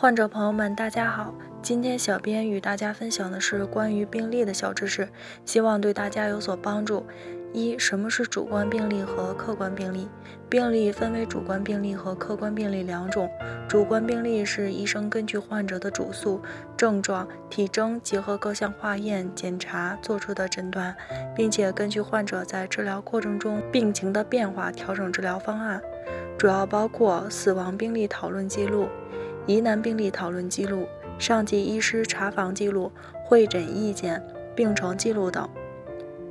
患者朋友们，大家好！今天小编与大家分享的是关于病例的小知识，希望对大家有所帮助。一、什么是主观病例和客观病例？病例分为主观病例和客观病例两种。主观病例是医生根据患者的主诉、症状、体征，结合各项化验检查做出的诊断，并且根据患者在治疗过程中病情的变化调整治疗方案。主要包括死亡病例讨论记录。疑难病例讨论记录、上级医师查房记录、会诊意见、病程记录等。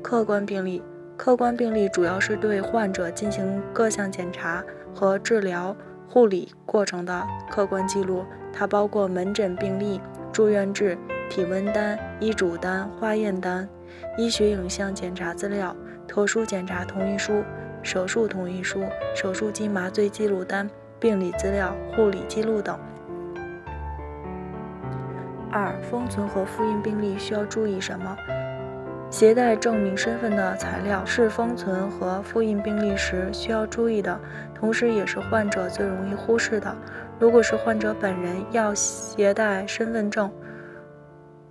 客观病例，客观病例主要是对患者进行各项检查和治疗护理过程的客观记录，它包括门诊病历、住院志、体温单、医嘱单、化验单、医学影像检查资料、特殊检查同意书、手术同意书、手术及麻醉记录单、病理资料、护理记录等。二、封存和复印病历需要注意什么？携带证明身份的材料是封存和复印病历时需要注意的，同时也是患者最容易忽视的。如果是患者本人要携带身份证，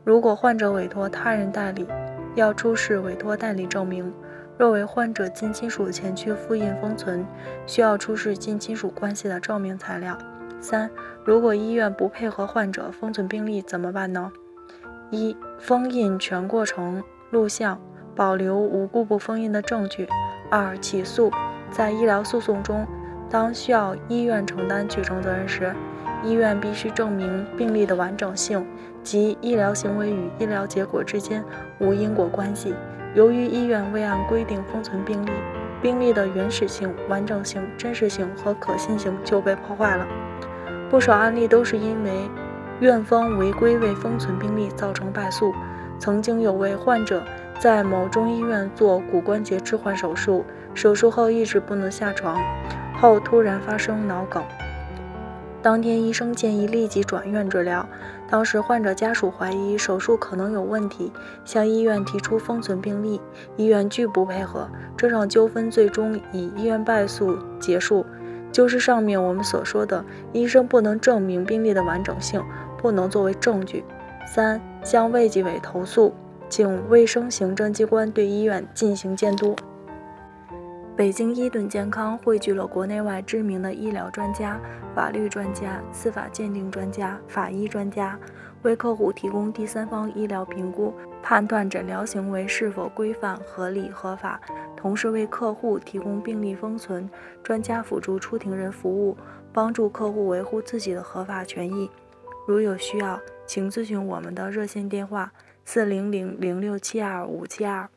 如果患者委托他人代理，要出示委托代理证明。若为患者近亲属前去复印封存，需要出示近亲属关系的证明材料。三、如果医院不配合患者封存病历怎么办呢？一、封印全过程录像，保留无故不封印的证据。二、起诉，在医疗诉讼中，当需要医院承担举证责任时，医院必须证明病历的完整性及医疗行为与医疗结果之间无因果关系。由于医院未按规定封存病历，病历的原始性、完整性、真实性和可信性就被破坏了。不少案例都是因为院方违规未封存病历造成败诉。曾经有位患者在某中医院做骨关节置换手术，手术后一直不能下床，后突然发生脑梗。当天医生建议立即转院治疗，当时患者家属怀疑手术可能有问题，向医院提出封存病历，医院拒不配合，这场纠纷最终以医院败诉结束。就是上面我们所说的，医生不能证明病例的完整性，不能作为证据。三、向卫计委投诉，请卫生行政机关对医院进行监督。北京伊顿健康汇聚了国内外知名的医疗专家、法律专家、司法鉴定专家、法医专家，为客户提供第三方医疗评估，判断诊疗行为是否规范、合理、合法，同时为客户提供病历封存、专家辅助出庭人服务，帮助客户维护自己的合法权益。如有需要，请咨询我们的热线电话：四零零零六七二五七二。